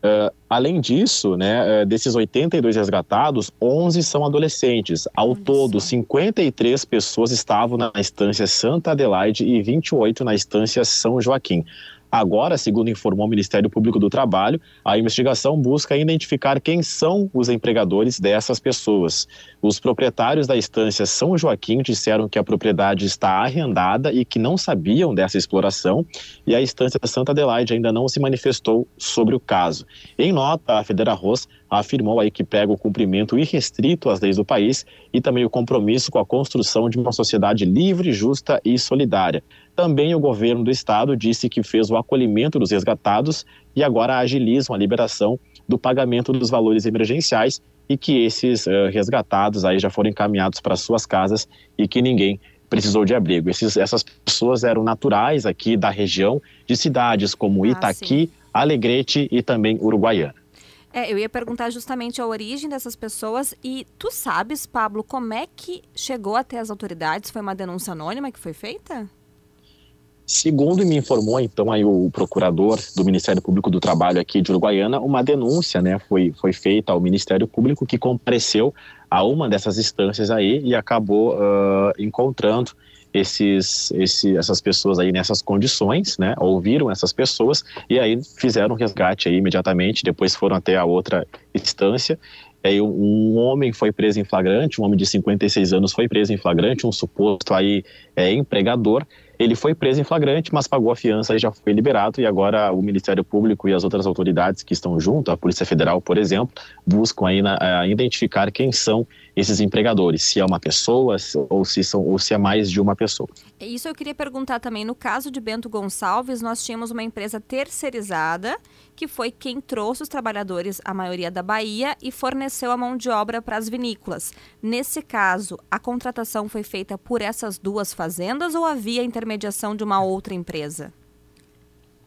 Ah, além disso, né, ah, desses 82 resgatados, 11 são adolescentes. Ao Olha todo, só. 53 pessoas estavam na estância Santa Adelaide e 28 na estância São Joaquim. Agora, segundo informou o Ministério Público do Trabalho, a investigação busca identificar quem são os empregadores dessas pessoas. Os proprietários da estância São Joaquim disseram que a propriedade está arrendada e que não sabiam dessa exploração, e a estância Santa Adelaide ainda não se manifestou sobre o caso. Em nota, a Federarroz afirmou aí que pega o cumprimento irrestrito às leis do país e também o compromisso com a construção de uma sociedade livre, justa e solidária. Também o governo do estado disse que fez o acolhimento dos resgatados e agora agilizam a liberação do pagamento dos valores emergenciais e que esses eh, resgatados aí já foram encaminhados para suas casas e que ninguém precisou de abrigo. Esses- essas pessoas eram naturais aqui da região de cidades como Ah, Itaqui, Alegrete e também Uruguaiana. É, eu ia perguntar justamente a origem dessas pessoas e tu sabes, Pablo, como é que chegou até as autoridades? Foi uma denúncia anônima que foi feita? Segundo me informou então aí o procurador do Ministério Público do Trabalho aqui de Uruguaiana, uma denúncia, né, foi foi feita ao Ministério Público que compareceu a uma dessas instâncias aí e acabou ah, encontrando esses, esse, essas pessoas aí nessas condições, né, ouviram essas pessoas e aí fizeram resgate aí imediatamente, depois foram até a outra instância Aí um homem foi preso em flagrante, um homem de 56 anos foi preso em flagrante, um suposto aí é, empregador. Ele foi preso em flagrante, mas pagou a fiança e já foi liberado. E agora o Ministério Público e as outras autoridades que estão junto, a Polícia Federal, por exemplo, buscam aí na- a identificar quem são esses empregadores, se é uma pessoa ou se são ou se é mais de uma pessoa. Isso eu queria perguntar também. No caso de Bento Gonçalves, nós tínhamos uma empresa terceirizada que foi quem trouxe os trabalhadores, a maioria da Bahia, e forneceu a mão de obra para as vinícolas. Nesse caso, a contratação foi feita por essas duas fazendas ou havia intermediação de uma outra empresa?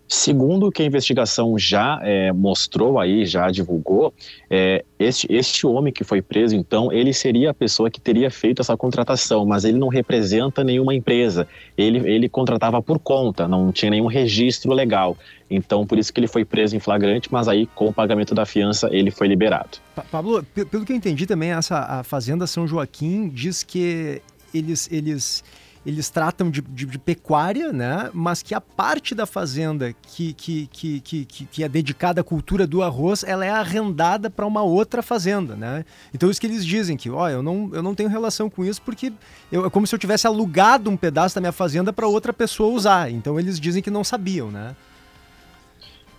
Segundo o que a investigação já é, mostrou aí, já divulgou, é, este, este homem que foi preso, então, ele seria a pessoa que teria feito essa contratação, mas ele não representa nenhuma empresa. Ele, ele contratava por conta, não tinha nenhum registro legal. Então, por isso que ele foi preso em flagrante, mas aí, com o pagamento da fiança, ele foi liberado. Pablo, pelo que eu entendi também, essa a Fazenda São Joaquim diz que eles, eles eles tratam de, de, de, pecuária, né? Mas que a parte da fazenda que, que, que, que, que é dedicada à cultura do arroz, ela é arrendada para uma outra fazenda, né? Então isso que eles dizem que, ó, eu não, eu não tenho relação com isso porque eu, é como se eu tivesse alugado um pedaço da minha fazenda para outra pessoa usar. Então eles dizem que não sabiam, né?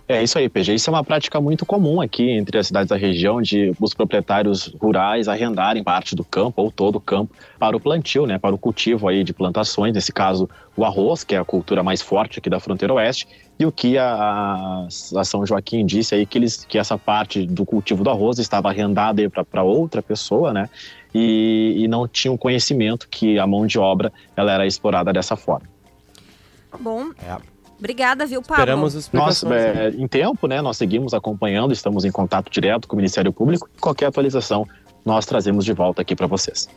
É isso aí, PG. Isso é uma prática muito comum aqui entre as cidades da região de os proprietários rurais arrendarem parte do campo ou todo o campo para o plantio, né, para o cultivo aí de plantações, nesse caso o arroz, que é a cultura mais forte aqui da fronteira oeste, e o que a, a São Joaquim disse aí que eles que essa parte do cultivo do arroz estava arrendada para outra pessoa, né? E, e não tinham conhecimento que a mão de obra ela era explorada dessa forma. Bom, é. Obrigada, viu, Pablo? Esperamos explicações. Nós, é, em tempo, né, nós seguimos acompanhando, estamos em contato direto com o Ministério Público. Qualquer atualização, nós trazemos de volta aqui para vocês.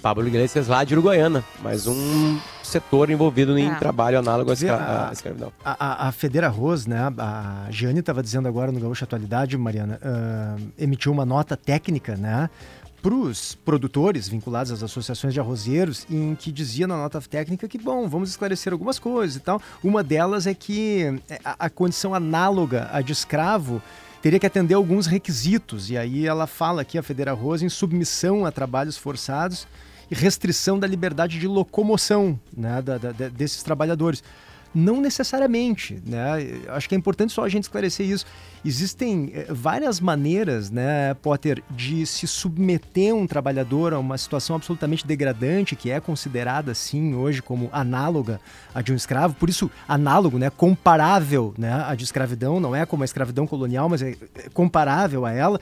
Pablo Iglesias lá de Uruguaiana, mais um setor envolvido em é. trabalho análogo à, escra à escravidão. A, a, a Federa Rose, né, a Jane estava dizendo agora no Gaúcho Atualidade, Mariana, uh, emitiu uma nota técnica, né, para os produtores vinculados às associações de arrozeiros, em que dizia na nota técnica que, bom, vamos esclarecer algumas coisas e tal. Uma delas é que é, a, a condição análoga à de escravo teria que atender alguns requisitos. E aí ela fala aqui, a Federa Rosa, em submissão a trabalhos forçados e restrição da liberdade de locomoção né, da, da, desses trabalhadores. Não necessariamente, né? Acho que é importante só a gente esclarecer isso. Existem eh, várias maneiras, né, Potter, de se submeter um trabalhador a uma situação absolutamente degradante, que é considerada, sim, hoje como análoga à de um escravo. Por isso, análogo, né, comparável né, à de escravidão, não é como a escravidão colonial, mas é, é comparável a ela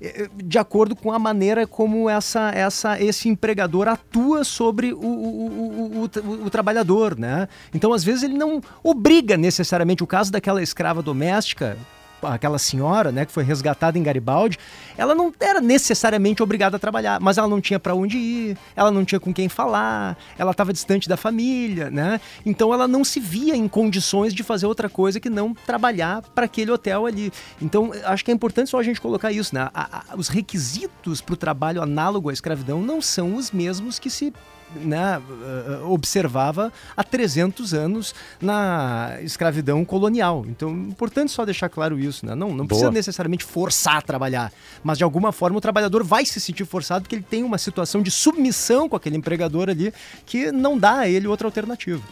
eh, eh, de acordo com a maneira como essa, essa, esse empregador atua sobre o, o, o, o, trabalhador, né? Então, às vezes, ele não obriga necessariamente o caso daquela escrava doméstica aquela senhora, né, que foi resgatada em Garibaldi, ela não era necessariamente obrigada a trabalhar, mas ela não tinha para onde ir, ela não tinha com quem falar, ela estava distante da família, né? Então ela não se via em condições de fazer outra coisa que não trabalhar para aquele hotel ali. Então acho que é importante só a gente colocar isso, né? A, a, os requisitos para o trabalho análogo à escravidão não são os mesmos que se né, eh, observava há 300 anos na escravidão colonial. Então, é importante só deixar claro isso, né? Não, não precisa necessariamente forçar a trabalhar, mas de alguma forma o trabalhador vai se sentir forçado porque ele tem uma situação de submissão com aquele empregador ali que não dá a ele outra alternativa.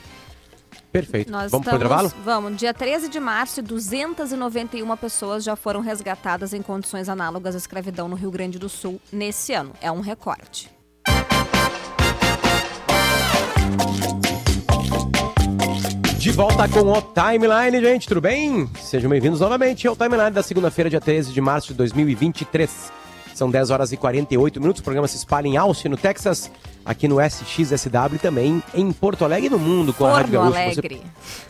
Perfeito. Nós vamos estamos, para o intervalo? Vamos. Dia 13 de março, 291 pessoas já foram resgatadas em condições análogas à escravidão no Rio Grande do Sul nesse ano. É um recorde. De volta com o Timeline, gente, tudo bem? Sejam bem-vindos novamente ao Timeline da segunda-feira, dia 13 de março de 2023. São 10 horas e 48 minutos. O programa se espalha em Austin, no Texas, aqui no SXSW e também em Porto Alegre no mundo com Forno a Rádio Gaúcha. Alegre.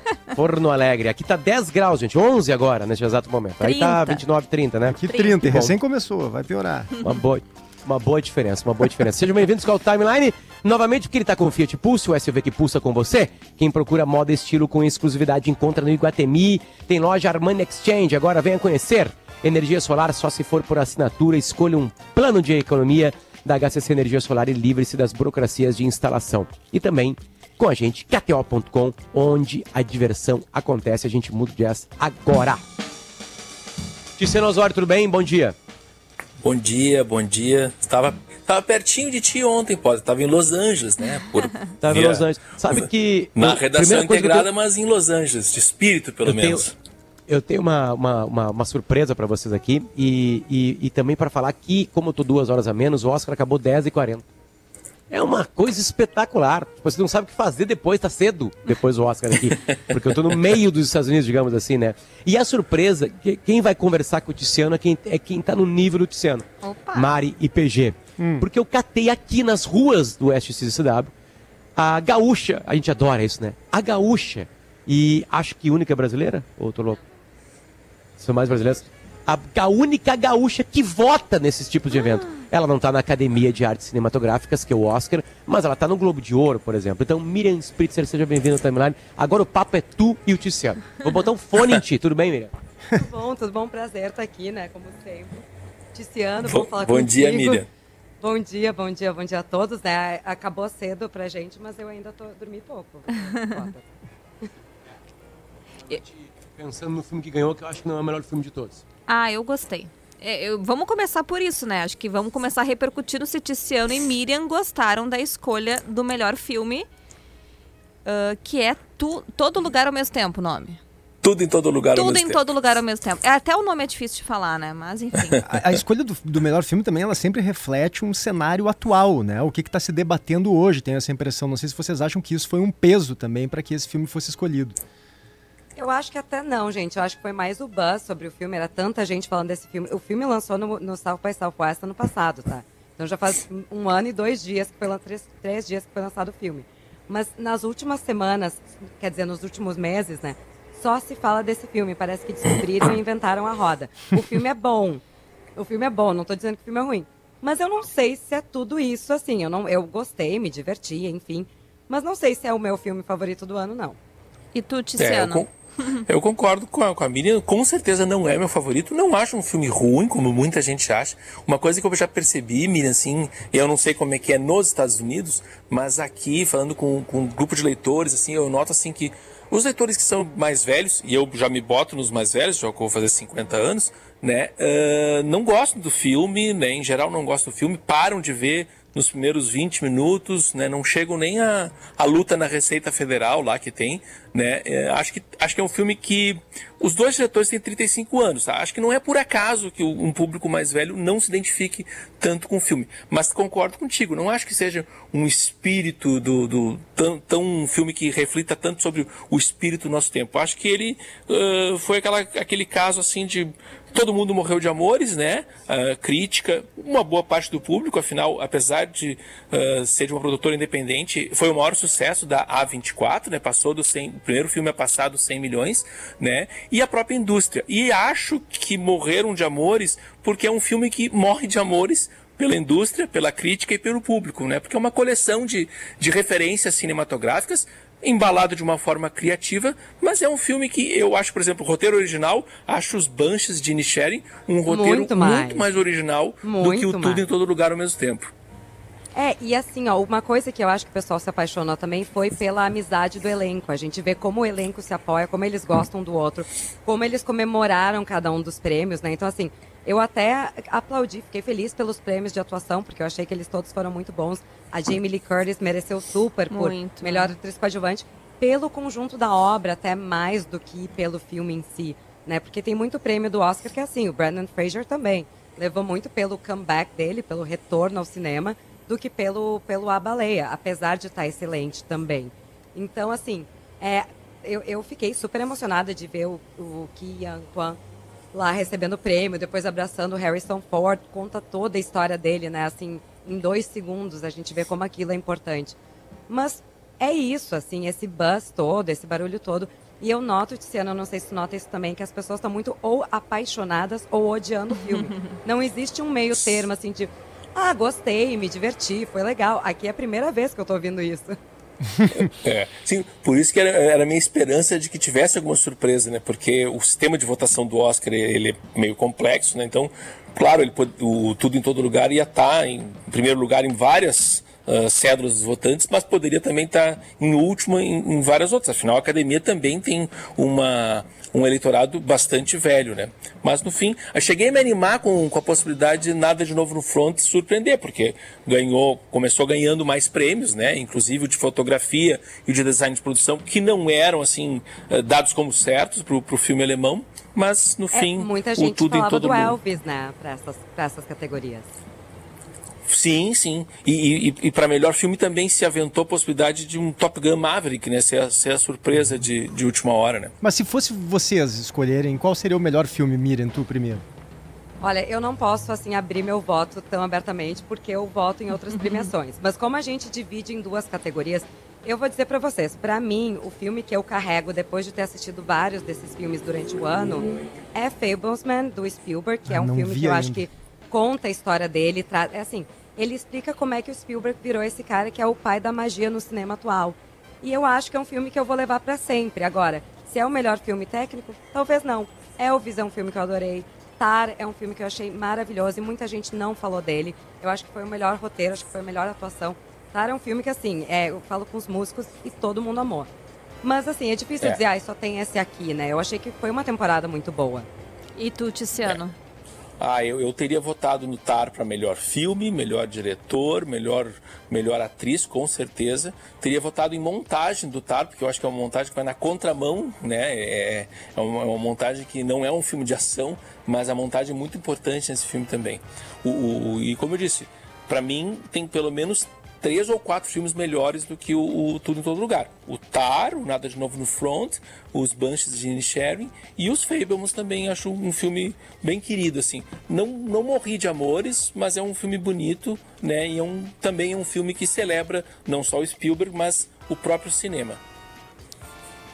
Você... Forno Alegre. Aqui tá 10 graus, gente. 11 agora, nesse exato momento. 30. Aí tá 29, 30, né? Aqui 30, 30. recém começou, vai piorar. Uma boa, uma boa diferença, uma boa diferença. Sejam bem-vindos ao Timeline. Novamente, porque ele está com o Fiat Pulse, o SUV que pulsa com você. Quem procura moda e estilo com exclusividade encontra no Iguatemi. Tem loja Armani Exchange, agora venha conhecer. Energia solar só se for por assinatura. Escolha um plano de economia da HCC Energia Solar e livre-se das burocracias de instalação. E também com a gente, KTO.com, onde a diversão acontece. A gente muda o jazz agora. Ticeno Osório, tudo bem? Bom dia. Bom dia, bom dia. Estava Tava pertinho de ti ontem, pode. Tava em Los Angeles, né? Por, Tava via... em Los Angeles. Sabe que. Na redação integrada, tenho... mas em Los Angeles, de espírito, pelo eu menos. Tenho, eu tenho uma, uma, uma, uma surpresa para vocês aqui e, e, e também para falar que, como eu tô duas horas a menos, o Oscar acabou 10h40. É uma coisa espetacular. Você não sabe o que fazer depois, tá cedo depois do Oscar aqui. Porque eu tô no meio dos Estados Unidos, digamos assim, né? E a surpresa, quem vai conversar com o Tiziano é quem, é quem tá no nível do Tiziano. Opa. Mari e PG. Hum. Porque eu catei aqui nas ruas do Oeste CCW a gaúcha, a gente adora isso, né? A gaúcha E acho que única brasileira? Ou tô louco? São mais brasileiras? A, a única gaúcha que vota nesses tipos de evento. Ela não está na Academia de Artes Cinematográficas, que é o Oscar, mas ela está no Globo de Ouro, por exemplo. Então, Miriam Spritzer, seja bem-vinda ao Timeline. Agora o papo é tu e o Tiziano. Vou botar um fone em ti, tudo bem, Miriam? Tudo bom, tudo bom. Prazer estar aqui, né? Como sempre. Tiziano, vou falar Bom contigo. dia, Miriam. Bom dia, bom dia, bom dia a todos, né? Acabou cedo pra gente, mas eu ainda tô dormi pouco. Pensando no filme que ganhou, que eu acho que não é o melhor filme de todos. Ah, eu gostei. É, eu- vamos começar por isso, né? Acho que vamos começar a repercutir no se Tiziano e Miriam gostaram da escolha do melhor filme, ah, que é tu, Todo Lugar ao Mesmo Tempo, o nome. Tudo em todo lugar ao Tudo mesmo em tempo. todo lugar ao mesmo tempo. É, até o nome é difícil de falar, né? Mas enfim. A, a escolha do, do melhor filme também, ela sempre reflete um cenário atual, né? O que está se debatendo hoje, tenho essa impressão. Não sei se vocês acham que isso foi um peso também para que esse filme fosse escolhido. Eu acho que até não, gente. Eu acho que foi mais o buzz sobre o filme. Era tanta gente falando desse filme. O filme lançou no, no South by Southwest ano passado, tá? Então já faz um ano e dois dias, que foi, três, três dias que foi lançado o filme. Mas nas últimas semanas, quer dizer, nos últimos meses, né? Só se fala desse filme. Parece que descobriram e inventaram a roda. O filme é bom. O filme é bom, não tô dizendo que o filme é ruim. Mas eu não sei se é tudo isso, assim. Eu, não, eu gostei, me diverti, enfim. Mas não sei se é o meu filme favorito do ano, não. E tu, É, eu, Tiziano? con- eu concordo com a, com a Miriam. Com certeza não é meu favorito. Não acho um filme ruim, como muita gente acha. Uma coisa que eu já percebi, Miriam, assim, eu não sei como é que é nos Estados Unidos, mas aqui, falando com, com um grupo de leitores, assim, eu noto assim que os leitores que são mais velhos, e eu já me boto nos mais velhos, já vou fazer 50 anos, né, ah, não gostam do filme, né, em geral não gostam do filme, param de ver nos primeiros 20 minutos, né, não chegam nem a, a luta na Receita Federal lá que tem, né, é, acho, que, acho que é um filme que os dois diretores têm 35 anos, tá? acho que não é por acaso que um público mais velho não se identifique tanto com o filme, mas concordo contigo, não acho que seja um espírito do, do tão, tão um filme que reflita tanto sobre o espírito do nosso tempo, acho que ele ah, foi aquela, aquele caso assim de Todo mundo morreu de amores, né? Ah, crítica, uma boa parte do público, afinal, apesar de ah, ser de uma produtora independente, foi o maior sucesso da A24, né? Passou do 100, o primeiro filme a passar dos 100 milhões, né? E a própria indústria. E acho que morreram de amores porque é um filme que morre de amores pela indústria, pela crítica e pelo público, né? Porque é uma coleção de, de referências cinematográficas embalado de uma forma criativa, mas é um filme que eu acho, por exemplo, o roteiro original, acho os Banshees de Inisherin um roteiro Muito muito mais, mais. original do Muito que o Tudo mais. em Todo Lugar ao mesmo tempo. É, e assim, ó, uma coisa que eu acho que o pessoal se apaixonou também foi pela amizade do elenco. A gente vê como o elenco se apoia, como eles gostam do outro, como eles comemoraram cada um dos prêmios, né? Então, assim, eu até aplaudi, fiquei feliz pelos prêmios de atuação, porque eu achei que eles todos foram muito bons. A Jamie Lee Curtis mereceu super por Muito. melhor atriz coadjuvante, pelo conjunto da obra, até mais do que pelo filme em si, né? Porque tem muito prêmio do Oscar que é assim, o Brandon Fraser também levou muito pelo comeback dele, pelo retorno ao cinema, do que pelo, pelo A Baleia, apesar de estar excelente também. Então, assim, é, eu, eu fiquei super emocionada de ver o, o Ki Yang Kwan lá recebendo o prêmio, depois abraçando o Harrison Ford, conta toda a história dele, né? Assim, em dois segundos a gente vê como aquilo é importante. Mas é isso, assim, esse buzz todo, esse barulho todo. E eu noto, Tiziana, não sei se nota isso também, que as pessoas estão muito ou apaixonadas ou odiando o filme. não existe um meio termo, assim, de ah, gostei, me diverti, foi legal. Aqui é a primeira vez que eu tô ouvindo isso. É, sim, por isso que era, era a minha esperança de que tivesse alguma surpresa, né? Porque o sistema de votação do Oscar ele é meio complexo, né? Então, claro, ele pode- o tudo em todo lugar ia estar em primeiro lugar em várias ah, cédulas dos votantes, mas poderia também estar em último em, em várias outras. Afinal, a academia também tem uma um eleitorado bastante velho, né? Mas no fim, eu cheguei a me animar com, com a possibilidade de nada de novo no front surpreender, porque ganhou, começou ganhando mais prêmios, né? Inclusive o de fotografia e o de design de produção, que não eram assim eh, dados como certos para o filme alemão, mas no É, fim muita o gente tudo em falava todo do mundo. Elvis, né, para essas, pra essas categorias. Sim, sim. E, e, e para melhor filme também se aventou a possibilidade de um Top Gun Maverick, né? Ser a, ser a surpresa de, de última hora, né? Mas se fosse vocês escolherem, qual seria o melhor filme, Miriam, tu primeiro? Olha, eu não posso assim abrir meu voto tão abertamente porque eu voto em outras premiações. Mas como a gente divide em duas categorias, Eu vou dizer para vocês, para mim, o filme que eu carrego depois de ter assistido vários desses filmes durante o ano é Fablesman do Spielberg, que Ah, é um filme que eu ainda. acho que conta a história dele, é assim, ele explica como é que o Spielberg virou esse cara que é o pai da magia no cinema atual. E eu acho que é um filme que eu vou levar para sempre. Agora, se é o melhor filme técnico, talvez não. Elvis é um filme que eu adorei. Tar é um filme que eu achei maravilhoso e muita gente não falou dele. Eu acho que foi o melhor roteiro, acho que foi a melhor atuação. Tar é um filme que, assim, é, eu falo com os músicos e todo mundo amou. Mas, assim, é difícil É. dizer, ah, só tem esse aqui, né? Eu achei que foi uma temporada muito boa. E tu, Tiziano? Ah, eu, eu teria votado no Tar para melhor filme, melhor diretor, melhor, melhor atriz, com certeza. Teria votado em montagem do Tar, porque eu acho que é uma montagem que vai na contramão, né? É, é, uma, é uma montagem que não é um filme de ação, mas a montagem é muito importante nesse filme também. O, o- e como eu disse, para mim tem pelo menos três ou quatro filmes melhores do que o, o Tudo em Todo Lugar. O Tar, o Nada de Novo no Front, os Banshees de Inisherin e os Fablemans também acho um filme bem querido, assim. Não, não morri de amores, mas é um filme bonito, né? E é um, também é um filme que celebra não só o Spielberg, mas o próprio cinema.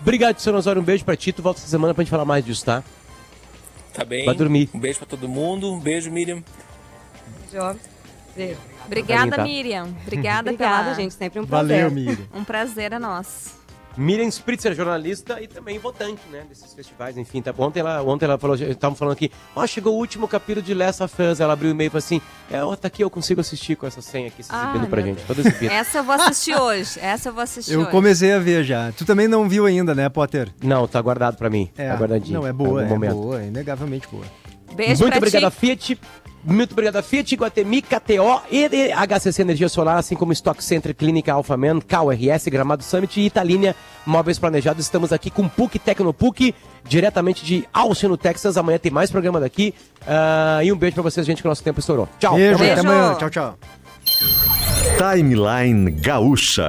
Obrigado, seu Osório. Um beijo pra ti. Tu volta essa semana pra gente falar mais disso, tá? Tá bem? Vai dormir. Um beijo pra todo mundo. Um beijo, Miriam. Beijo. Beijo. Obrigada, Tá. Miriam. Obrigada, Obrigada, pela... gente. Sempre um prazer. Valeu, Miriam. Um prazer é nosso. Miriam Spritzer, jornalista e também votante, né, desses festivais, enfim. Tá, ontem, ela, ontem ela falou, estavam falando aqui, ó, chegou o último capítulo de Last of Us. Ela abriu o e-mail e falou assim, é, ó, tá aqui, eu consigo assistir com essa senha aqui, se exibindo pra meu gente, toda exibida. Essa eu vou assistir hoje. Essa eu vou assistir Eu hoje. comecei a ver já. Tu também não viu ainda, né, Potter? Não, tá guardado pra mim, É, tá guardadinho. não, é boa, algum é momento. boa, é inegavelmente boa. Beijo Muito pra obrigado a ti. Fiat. Muito obrigado a Fiat, Guatemi, KTO, e HCC Energia Solar, assim como Stock Center, Clínica Alphaman, KRS, Gramado Summit e Italínia Móveis Planejados. Estamos aqui com PUC Tecnopuc, diretamente de Austin, no Texas. Amanhã tem mais programa daqui. Ah, e um beijo pra vocês, gente, que o nosso tempo estourou. Tchau. Beijo, amanhã. até amanhã. Tchau, tchau. Timeline Gaúcha.